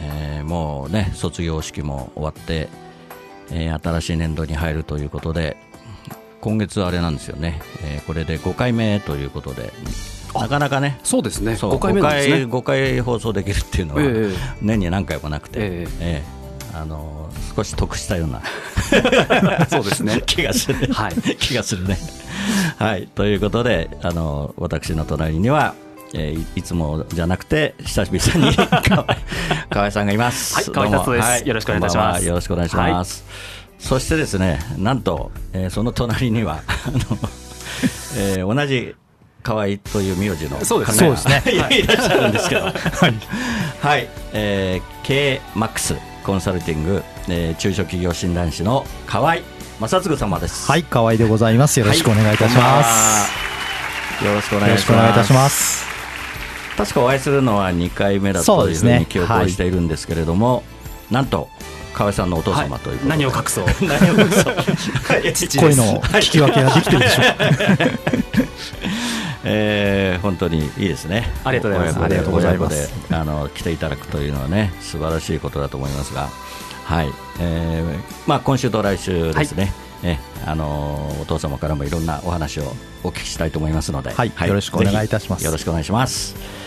えーもうね卒業式も終わって、えー新しい年度に入るということで今月あれなんですよね、えーこれで5回目ということでなかなかねそうですね。そう5回目なんですね。5回5回放送できるっていうのは、ええ。年に何回もなくて、ええ。えあの少し得したような そうですね。気がする、はい。気がするね。はい、ということであの私の隣には、えーいいつもじゃなくて久々に 河合河合さんがいます。はい河合達夫ですどうもよろしくお願いいたしますよろしくお願いします。そしてですねなんと、えーその隣にはあの、えー同じ河合という名字のそうです方がそうですねいいらっしゃるんですけど、はい、はい、えー、K-MAX コンサルティング、えー中小企業診断士の河合正嗣様です。はい、河合でございます。よろしくお願いいたします。す。よろしくおよ願いします。確かお会いするのは2回目だというふうそうですね。に記憶をしているんですけれども、なんと河合さんのお父はい様ということで、何を隠そう。何を隠そう。父恋の聞き分けができてるでしょう。か。えー本当にいいですね。ありがとうございます。ありがとうございます。あの来ていただくというのはね素晴らしいことだと思いますが、はい、えーまあ今週と来週ですね。えあのお父様からもいろんなお話をお聞きしたいと思いますので、はい。よろしくお願いいたします。よろしくお願いします。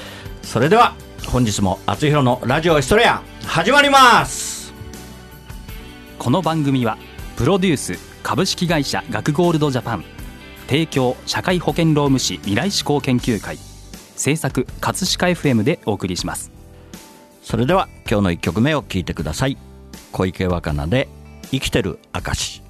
それでは本日も厚弘のラジオエストレア始まります。この番組はプロデュース株式会社学ゴールドジャパン提供社会保険労務士未来志向研究会制作葛飾 FM でお送りします。それでは今日の一曲目を聴いてください。小池若菜で生きてる証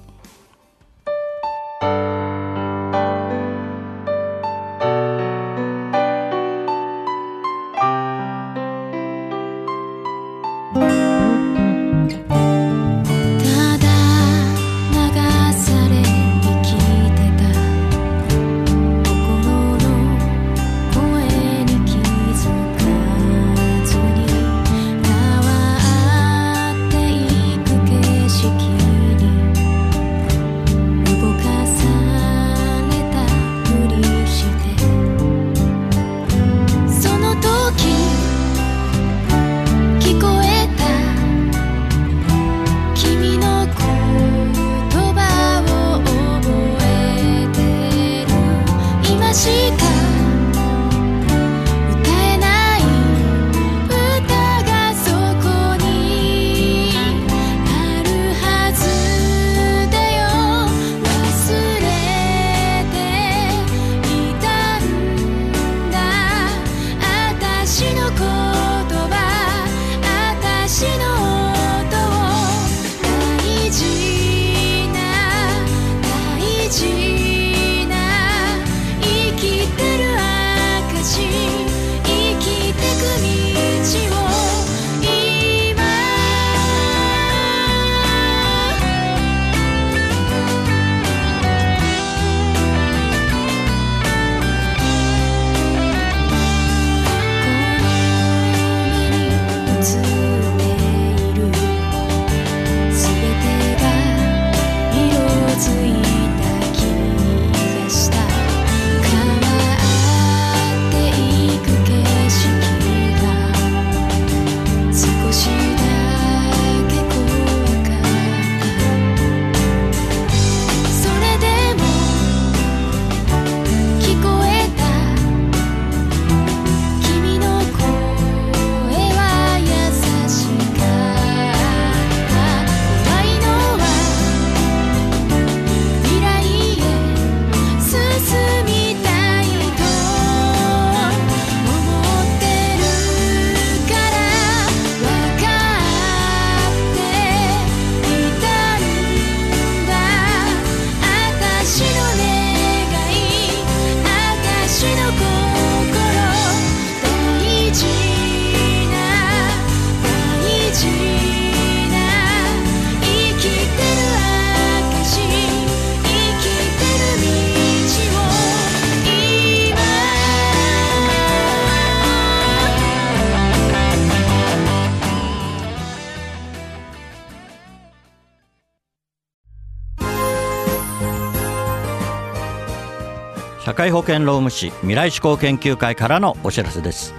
会保険労務士未来志向研究会からのお知らせです。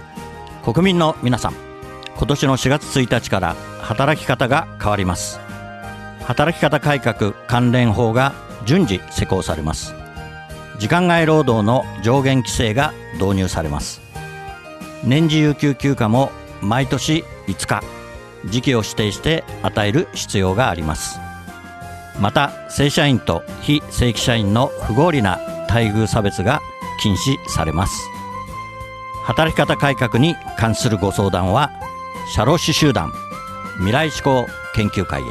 国民の皆さん今年の4月1日から働き方が変わります。働き方改革関連法が順次施行されます。時間外労働の上限規制が導入されます。年次有給休暇も毎年5日時期を指定して与える必要があります。また正社員と非正規社員の不合理な待遇差別が禁止されます。働き方改革に関するご相談は社労士集団未来志向研究会へ。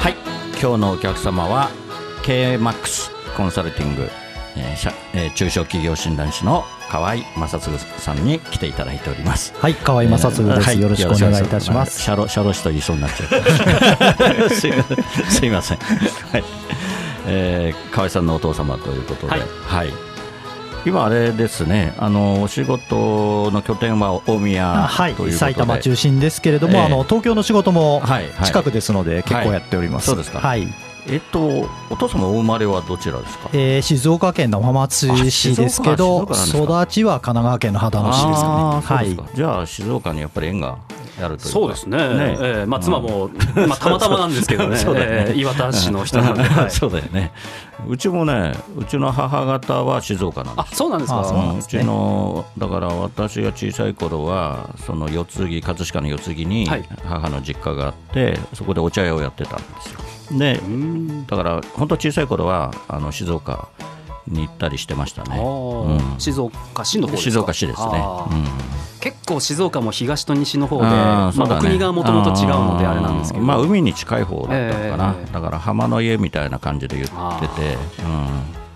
はい今日のお客様は KMAX コンサルティング、えー社えー中小企業診断士の河合正嗣さんに来ていただいておりますはい、河合正嗣です、はいよろしくお願いいたします。シャロシャロ氏と言いそうになっちゃった。すいません。はい。えー、河合さんのお父様ということで、はいはい。今あれですね。あのお仕事の拠点は大宮あはいということで、埼玉中心ですけれども、ええあの東京の仕事も近くですので、結構やっております。そうですかはい、えっとお父様お生まれはどちらですか？えー静岡県の浜松市ですけど育ちは神奈川県の秦野市ですかね。はい。じゃあ静岡にやっぱり縁があるというか。そうですね、ね。ええまあ、妻も、まあ、たまたまなんですけどね。そうだよね。ええ岩田市の人なんで、はい。そうだよね。うちもね、うちの母方は静岡なんですあそうなんですか？うなんうちのだから私が小さい頃はその四つ木葛飾の四つ木にはい。母の実家があって、そこでお茶屋をやってたんですよでうん。だから本当小さい頃はあの静岡に行ったりしてましたね。うん。静岡市の方ですか？静岡市ですね。うん。結構静岡も東と西の方で、まあ、国がもともと違うのであれなんですけど。まあ海に近い方だったのかな、ええだから浜の家みたいな感じで言ってて、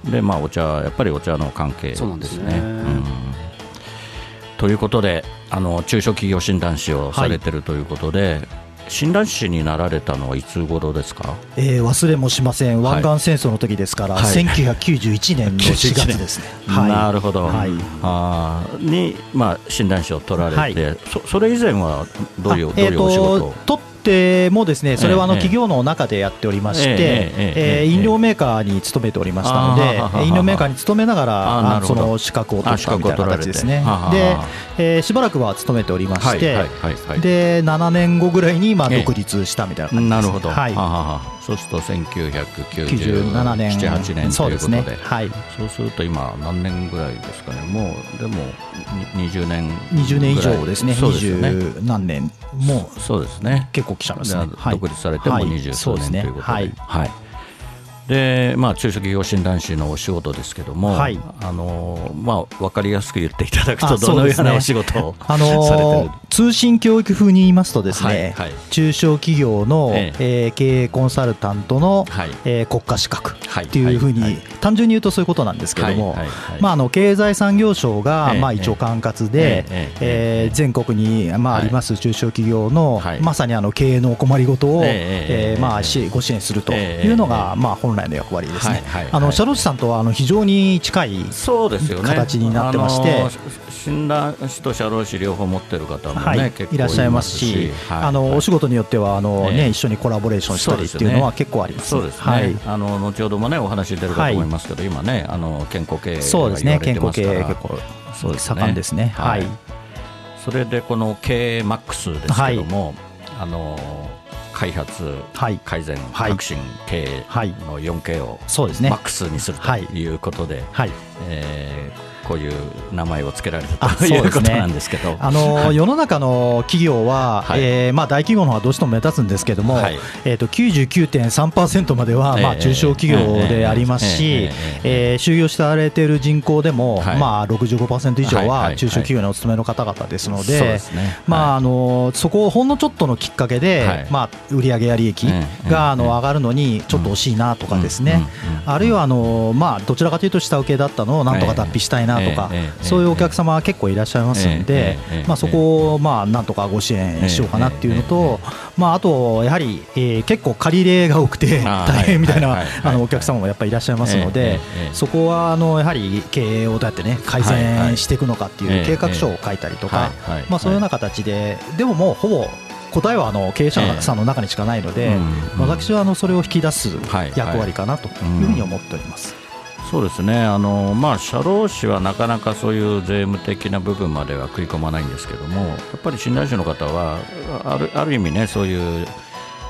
うん、でまあお茶やっぱりお茶の関係ですね。ですね。うん。ということであの中小企業診断士をされてるということで、診断士になられたのはいつ頃ですか？えー忘れもしません、はい。湾岸戦争の時ですから、はい。1991年の4月ですね。はい。なるほど、はい。あーに、まあ、診断士を取られて、はい。そそれ以前はどういうあどういうお仕事を、取ってもですねそれはあのええ。企業の中でやっておりまして、え飲料メーカーに勤めておりましたので、飲料メーカーに勤めながらその資格を取ったみたいな形ですね。で、えーしばらくは勤めておりまして、で7年後ぐらいにまあええ。独立したみたいな感じです、なるほど、はいそうすると1997 97年、年8年。ということで、ね。はい。そうすると今、何年ぐらいですかね、もうでもに20年。20年以上ですね。そうですよね。20何年。もうそうですね、結構来ちゃいますね、あ独立されてもはい。20数年ということで、はい。はいでまあ、中小企業診断士のお仕事ですけども、はい。あのまあ、分かりやすく言っていただくあと、どのようなお仕事をあされてる？のー通信教育風に言いますとですね、はいはい。中小企業の、ええ。ー経営コンサルタントの、はい。えー国家資格はいっていうふうに、単純に言うとそういうことなんですけども、経済産業省が、ええまあ、一応管轄で、えええー全国に、まあ、はい。あります中小企業の、はい。まさにあの経営のお困りごとを、えええーまあ、しご支援するというのが、まあ、本来の役割ですね。はいはいあの社労士さんとはあの非常に近い形になってまして。あの診断士と社労士両方持ってる方もね、はいいらっしゃいますし、はい。あのはい。お仕事によってはあの、ええ。ね、一緒にコラボレーションしたりっていうのは結構あります。そうですね、はい。あの後ほどもねお話出るかと思いますけど、今ねあの健康経営そうですね、健康経営結構そうですね。盛んですね。はい。それでこの経営マックスですけども、あの開発、はい。改善、はい。革新、経営はい。の 4K をそうですね。マックスにするとはい。いうことで、はい。えーこういう名前を付けられたあということなんですけど。あの世の中の企業は、はい。えーまあ、大企業の方がどうしても目立つんですけども、はい。えー、と99.3%までは、まあ、ええ中小企業でありますえしえ、え。ー就業されている人口でも、はい。まあ、65%以上は中小企業にお勤めの方々ですので、そうですね。まああのそこをほんのちょっとのきっかけで、はい。まあ、売上や利益ええ。があええ。の上がるのにちょっと惜しいなとかですね、あるいはあの、まあ、どちらかというと下請けだったのをなんとか脱皮したいなとか、そういうお客様は結構いらっしゃいますんで、まあ、そこをまあなんとかご支援しようかなっていうのと、まあ、あとやはり、えー結構借り入れが多くて 大変みたいなあのお客様もやっぱりいらっしゃいますのええでええそこはあのやはり経営をどうやってね改善していくのかっていう計画書を書いたりとかまあそういうような形ででももうほぼ答えはあの経営者さんの中にしかないので、うん私はあのそれを引き出すはい。役割かなというふうに思っております。そうですね。あの、まあ、社労士はなかなかそういう税務的な部分までは食い込まないんですけども、やっぱり診断士の方は、あるある意味ね、そういう、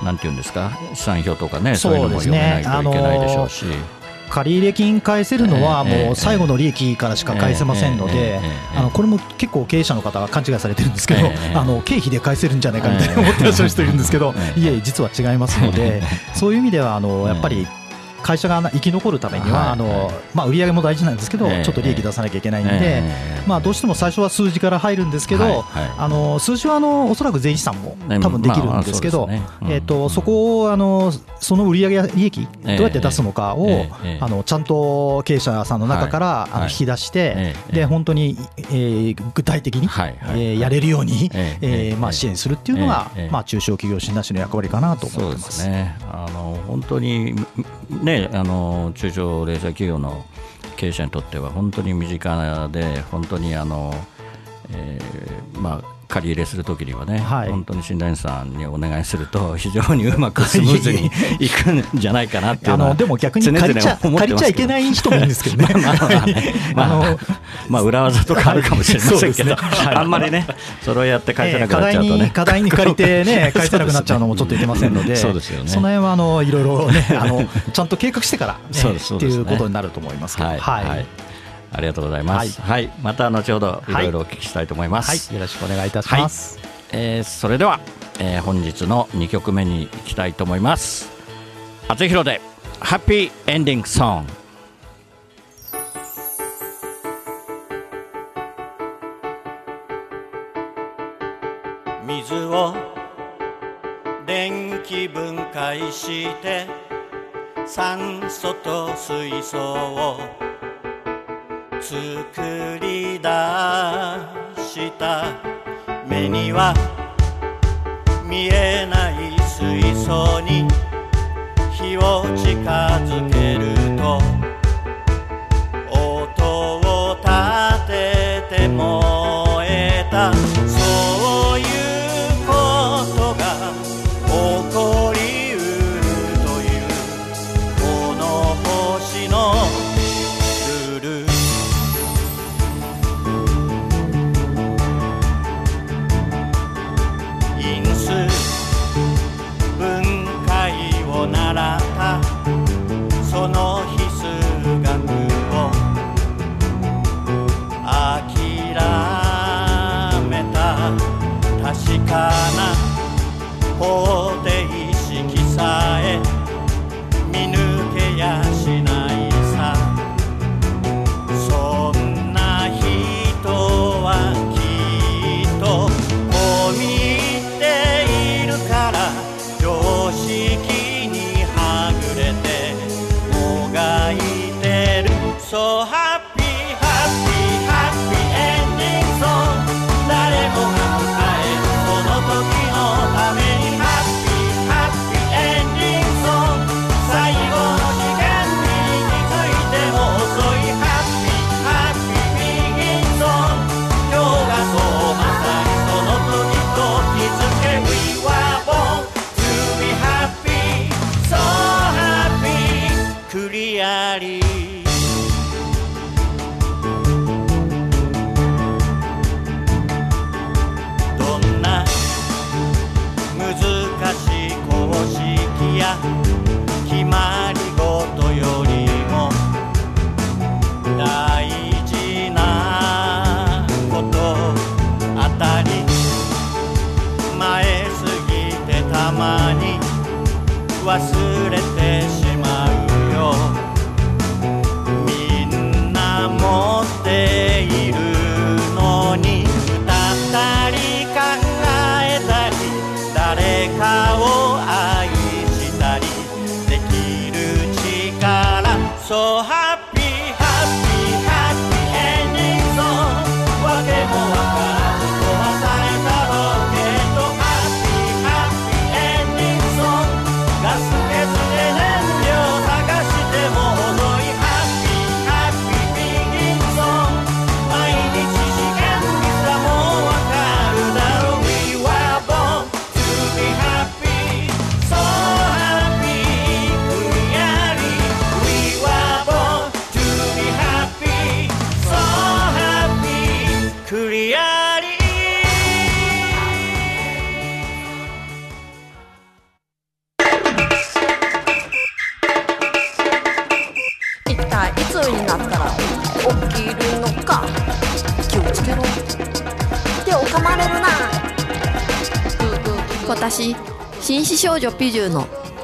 なんていうんですか、資産表とかね、そういうのも読めないといけないでしょうし。借入金返せるのはええもう最後の利益からしか返せませんのええでええあのこれも結構経営者の方が勘違いされてるんですけどええ あの経費で返せるんじゃないかみたいな思ってらっしゃる人いるんですけどええいえ実は違いますのでそういう意味ではあのやっぱり会社が生き残るためにはあのまあ売上も大事なんですけどええ。ちょっと利益出さなきゃいけないんでええ。まあどうしても最初は数字から入るんですけどあの数字はあのおそらく税理士さんもね多分できるんですけどそこをあのその売上や利益どうやって出すのかをあのちゃんと経営者さんの中から、あの引き出して、ええ。で本当に、えー具体的に、はえーやれるように、ええ。えーまあ、ええ支援するっていうのが、ええ。まあ、中小企業診断士の役割かなと思ってます。すね。あの本当に、ね、あの中小零細企業の経営者にとっては本当に身近で本当にあの、えーまあ、借り入れするときにはね、はい。本当に診断士さんにお願いすると 非常にうまくスムーズに いくんじゃないかなっていうのはあのでも逆に借りちゃ借りちゃいけない人もいるんですけどね。まあまあねまあ裏技とかあるかもしれませんけど、ねはい。あんまりねそれをやって返せなくなっちゃうとね、に課題に借りてね返せなくなっちゃうのもちょっといけませんので、そうですよね。その辺はあのいろいろねあのちゃんと計画してから、ね、っていうことになると思いますけど、はい、はいありがとうございます。はい、また後ほどいろいろお聞きしたいと思います。はいよろしくお願いいたします。えーそれでは、えー本日の2曲目に行きたいと思います。あつひろでハッピーエンディングソング。水を電気分解して酸素と水素を作り出した。目には見えない水槽に火を近づける。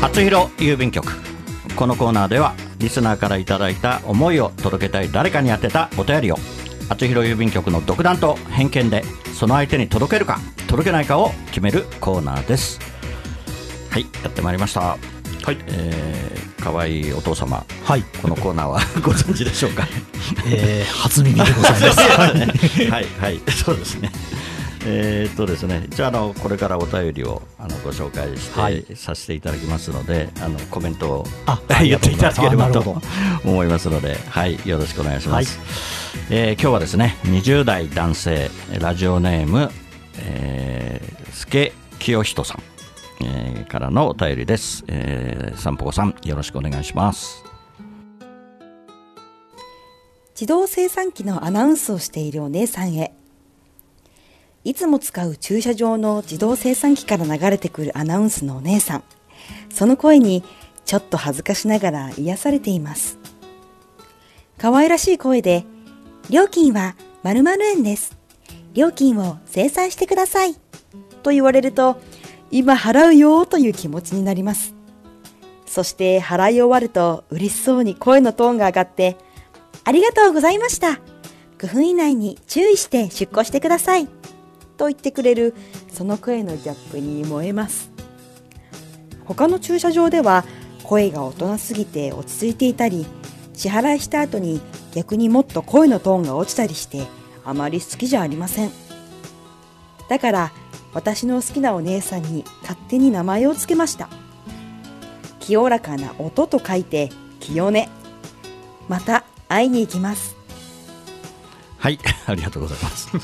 初広郵便局。このコーナーではリスナーからいただいた思いを届けたい誰かに宛てたお便りを初広郵便局の独断と偏見でその相手に届けるか届けないかを決めるコーナーです。はいやってまいりました。はい。えー、かわいいお父様。はい、このコーナーは ご存知でしょうか？えー、初耳でございます。はい。はいはい。そうですねえーっとですねじゃああのこれからお便りをあのご紹介して、はい。させていただきますのであのコメントをあ言っていただければと思いますのではいよろしくお願いします、えー今日はですね20代男性ラジオネーム、えー、助清人さん、えーからのお便りです、えー、散歩さんよろしくお願いします。自動生産機のアナウンスをしているお姉さんへ。いつも使う駐車場の自動生産機から流れてくるアナウンスのお姉さん。その声にちょっと恥ずかしながら癒されています。可愛らしい声で、料金は〇〇円です。料金を精算してください。と言われると、今払うよという気持ちになります。そして払い終わると嬉しそうに声のトーンが上がって、ありがとうございました。5分以内に注意して出庫してください。と言ってくれるその声のギャップに燃えます。他の駐車場では声が大人すぎて落ち着いていたり、支払いした後に逆にもっと声のトーンが落ちたりしてあまり好きじゃありません。だから私の好きなお姉さんに勝手に名前を付けました。清らかな音と書いて清音。また会いに行きます。はい。ありがとうございます。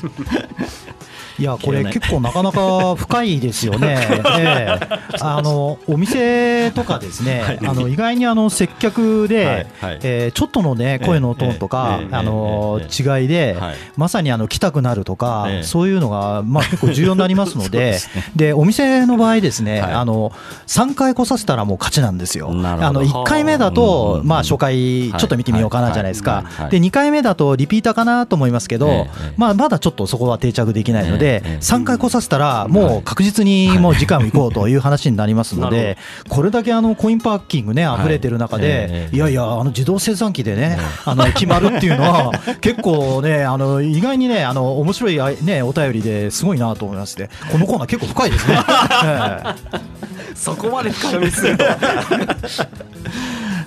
いやこれ結構なかなか深いですよね、ええ。あのお店とかですね、あの意外にあの接客で、はい。はい。えーちょっとのね声のトーンとか、ええ。あのえ違いで、はい。まさにあの来たくなるとか、ええ。そういうのがまあ結構重要になりますのででお店の場合ですね、はい。あの3回来させたらもう勝ちなんですよ。あの1回目だうんと、うんまあ、初回ちょっと見てみようかなじゃないですか。で2回目だとリピーターかなと思いますけど、まあ、まだちょっとそこは定着できないので、ええええ。3回来させたら、もう確実にもう時間を行こうという話になりますので、これだけあのコインパーキングね、溢れてる中えでえ、いやいや、あの自動生産機でね、あの決まるっていうのは、結構ね、あの意外にね、あの面白いあねお便りですごいなと思いまして、このコーナー、結構深いですね。ええ。そこまで深読みすると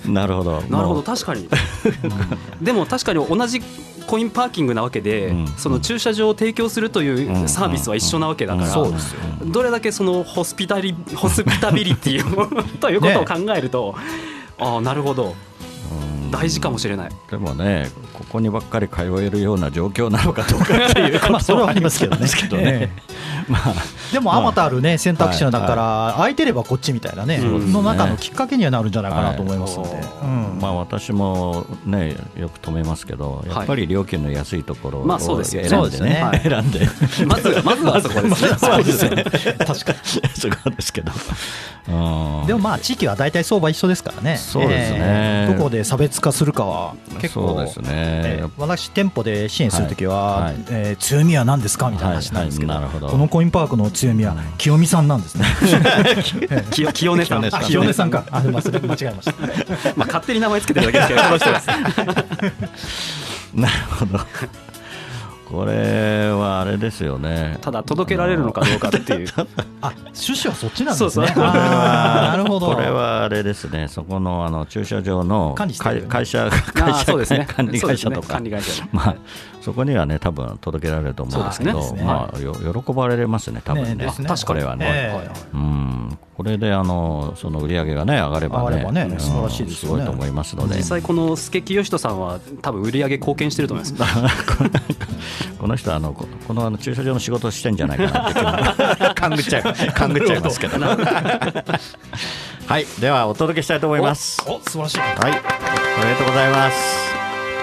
なるほど。なるほど。確かに、でも確かに同じコインパーキングなわけで、うん。その駐車場を提供するというサービスは一緒なわけだから、うん。そうですよ。どれだけそのホスピタリホスピタビリティを ということを考えると、ああなるほど。うん大事かもしれない。でもねここにばっかり通えるような状況なのかどうかっていう まあそれはありますけどね。ですけどね。まあ。でも、あ。またあるね選択肢の中から、空いてればこっちみたいなね、うんの中のきっかけにはなるんじゃないかなと思いますので。はい。うん。まあ私もねよく止めますけどやっぱり料金の安いところをまあそうですよね。選んでねはい。選んで。まずまずはそこですね。そうですね。確かそこですけど。うん。でもまあ地域は大体相場一緒ですからね、そうですね。えーどこで差別実化するかは結構ですね。えー私店舗で支援するときは、はいはい。えー強みは何ですかみたいな話なんですけど,、はいはいど。このコインパークの強みは清美さんなんですね。清清音さんあ清音さんか。あ間違えました。まあ勝手に名前つけてるだけですけどこの人です なるほどこれはあれですよね。ただ届けられるのかどうかっていう。あ趣旨はそっちなんですね。そうそう。なるほど。これはあれですね、そこのあの駐車場の会会社、あ会社ーそうですね。管理会社とか。そうですね。管理会社、まあ、そこにはね、多分届けられると思うんですけど、ね。まあ、よ喜ばれますね、多分ね、ねね。これはね。ええうん。これであのその売り上げがね上がればねねうん素晴らしいですよね。ごいと思いますので。実際この助木義人さんは多分売り上げ貢献してると思います。この人はあのここのあの駐車場の仕事をしてんじゃないかなって 勘ぐっちゃい勘ぐっちゃいますけど。はい。ではお届けしたいと思います。お素晴らしい。はい、おめでとうございます。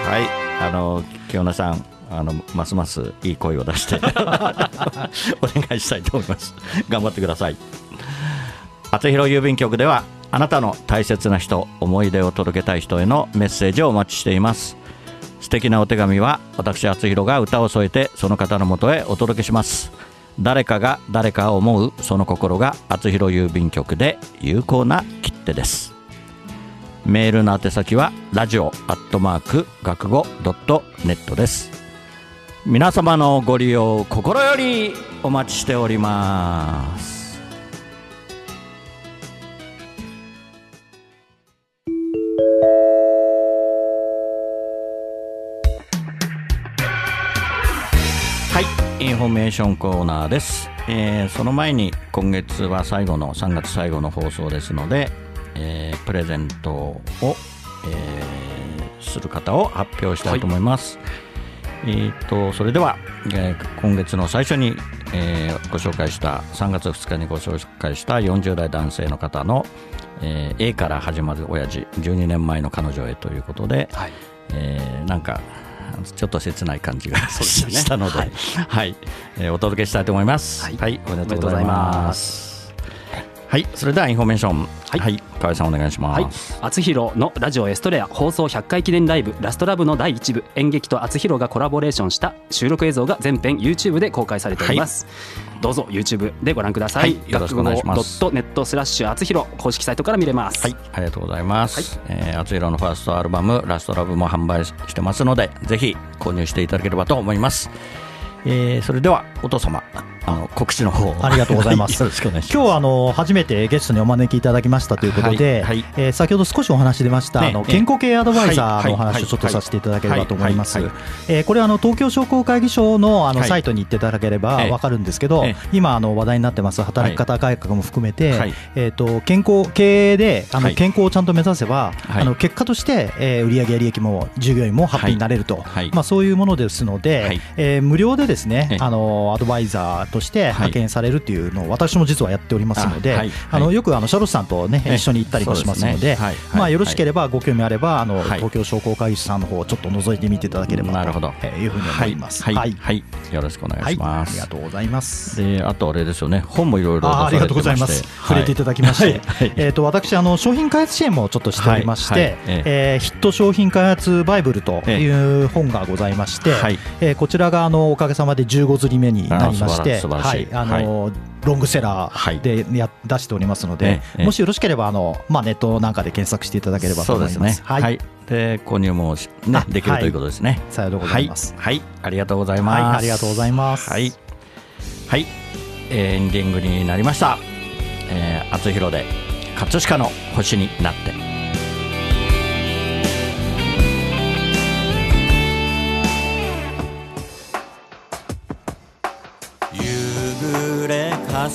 はい、あの清野さん、あのますますいい声を出して お願いしたいと思います。頑張ってください。厚弘郵便局ではあなたの大切な人、思い出を届けたい人へのメッセージをお待ちしています。素敵なお手紙は私厚弘が歌を添えてその方のもとへお届けします。誰かが誰かを思うその心が厚弘郵便局で有効な切手です。メールの宛先はラジオアットマーク学語ドットネットです。皆様のご利用心よりお待ちしております。はいインフォメーションコーナーです、えーその前に今月は最後の3月最後の放送ですので、えープレゼントを、えーする方を発表したいと思います、えーとそれでは、えー今月の最初に、えーご紹介した3月2日にご紹介した40代男性の方の、えー A から始まる親父12年前の彼女へということで、はい。えーなんかちょっと切ない感じが したので、ははいい。えーお届けしたいと思います。はい。はい、おめでとうござい。ますはい、それではインフォメーション、ははい。い、河合さんお願いしはい。ます。、厚弘のラジオエストレア放送100回記念ライブラストラブの第1部。演劇と厚弘がコラボレーションした収録映像が全編 YouTube で公開されております、どうぞ YouTube でご覧ください、はい。よろしくお願いします。学語 .net スラッシュ厚弘公式サイトから見れます。はい、ありがとうございます。えー、あつひろのファーストアルバム、ラストラブも販売してますので、ぜひ購入していただければと思います。えー、それでは、お父様、あの、告知の方ありがとうございます。は よろしくお願いします。今日はあの初めてゲストにお招きいただきましたということで、はいはい。えー先ほど少しお話出ました、あのねね健康系アドバイザーのおはいはい話をちょっとさせていただければと思います。はいはい。えーこれはあの東京商工会議所のあのはい。サイトに行っていただければええ。わかるんですけどええ、今あの話題になってます。働き方改革も含めてはい、えっと健康経営であはい。の健康をちゃんと目指せば、はい。あの結果としてえー売上や利益も従業員もハッピーになれると。はい、まあそういうものですので、はい。えー無料でですねええ、あのアドバイザーとして派遣されるっていうのを私も実はやっておりますので、あのはい。よくあのシャロスさんとねええ。一緒に行ったりもしますので、まあよろしければご興味あればあのはい。東京商工会議所さんの方をちょっと覗いてみていただければとなるほど。えーいうふうに思います。はい、ははい。よろしくお願はいいします。ありがとうございます。で、あとあれですよね、本もいろいろありがとうございま。す。触れていただきまして、えっ、と私あの商品開発支援もちょっとしておりまして、えヒット商品開発バイブルという本がございまして、はい。えーこちらがあのおかげさまで15釣り目になりまして、素晴らしいはいあのロングセラーでや、出しておりますので、ええもしよろしければあのまあネットなんかで検索していただければとそう思います。ですね。はい。で、購入もしねあできるということですね。さようでございます。はい、はい、ありがとうございます。はいありがとうございますはい、はい、えーエンディングになりました。えー、厚弘で葛飾の星になって。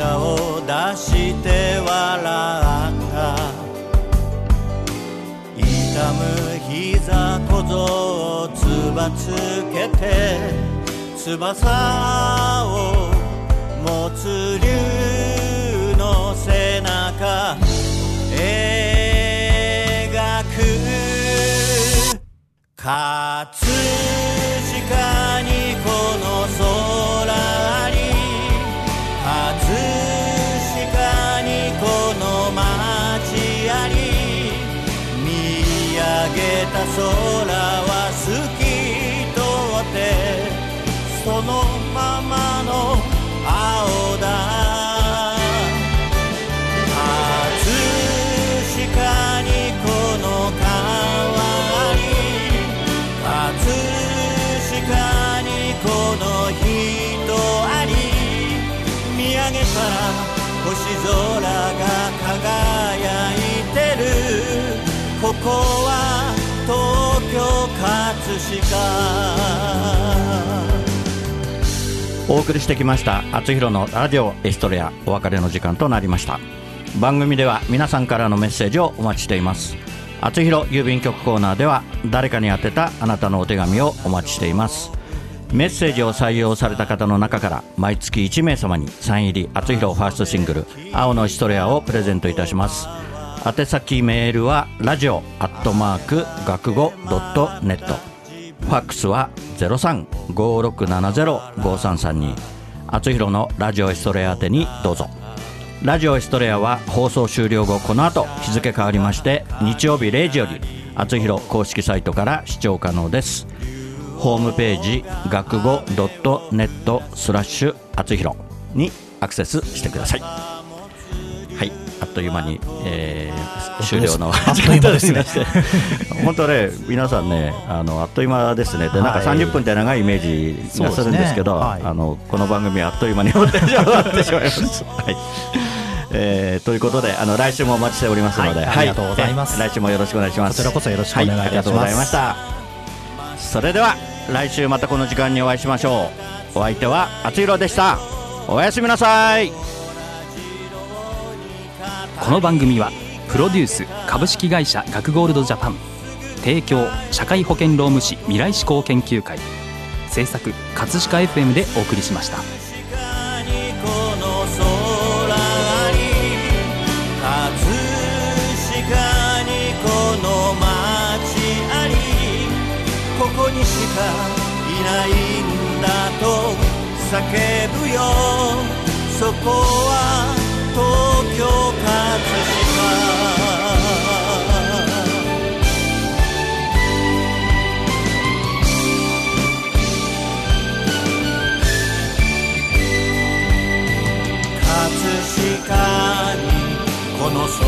舌を出して笑った。痛む膝小僧をつばつけて翼を持つ竜の背中描く。葛飾この人あり。見上げたら星空が輝いてる。ここは東京葛飾。お送りしてきました厚弘のラジオエストレアお別れの時間となりました。番組では皆さんからのメッセージをお待ちしています。厚弘郵便局コーナーでは誰かに宛てたあなたのお手紙をお待ちしています。メッセージを採用された方の中から毎月1名様にサイン入り厚弘ファーストシングル「青のエストレア」をプレゼントいたします。宛先メールはラジオアットマーク学語ドットネット。ファックスは0356705332厚弘のラジオエストレア宛てにどうぞ。ラジオエストレアは放送終了後この後日付変わりまして日曜日0時より厚弘公式サイトから視聴可能です。ホームページ学語ドットネットスラッシュ厚弘にアクセスしてください。はい。あっという間に、えー終了のあっという間ですね。本当ね皆さんねあのあっという間ですね。でなんかはい。30分って長いイメージがするんですけどそうですね。はい。あのこの番組はあっという間に終わってしまいます。はい。えーということであの来週もお待ちしておりますので、はい。ありがとうございます。えー来週もよろしくお願いします。こちらこそよろしくお願いいたします。はありがとうございました。それでは来週またこの時間にお会いしましょう。お相手はあつひろでした。おやすみなさい。この番組はプロデュース株式会社学ゴールドジャパン提供社会保険労務士未来志向研究会。制作葛飾 FM でお送りしました。こにしかいないんだと叫ぶよ。そこは東京葛飾葛飾にこの空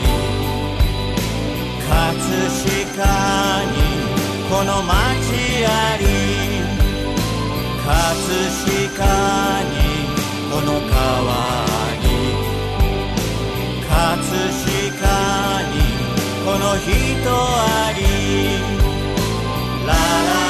に葛飾にこの街あり葛飾にこの川に葛飾にこの人あり。ラララ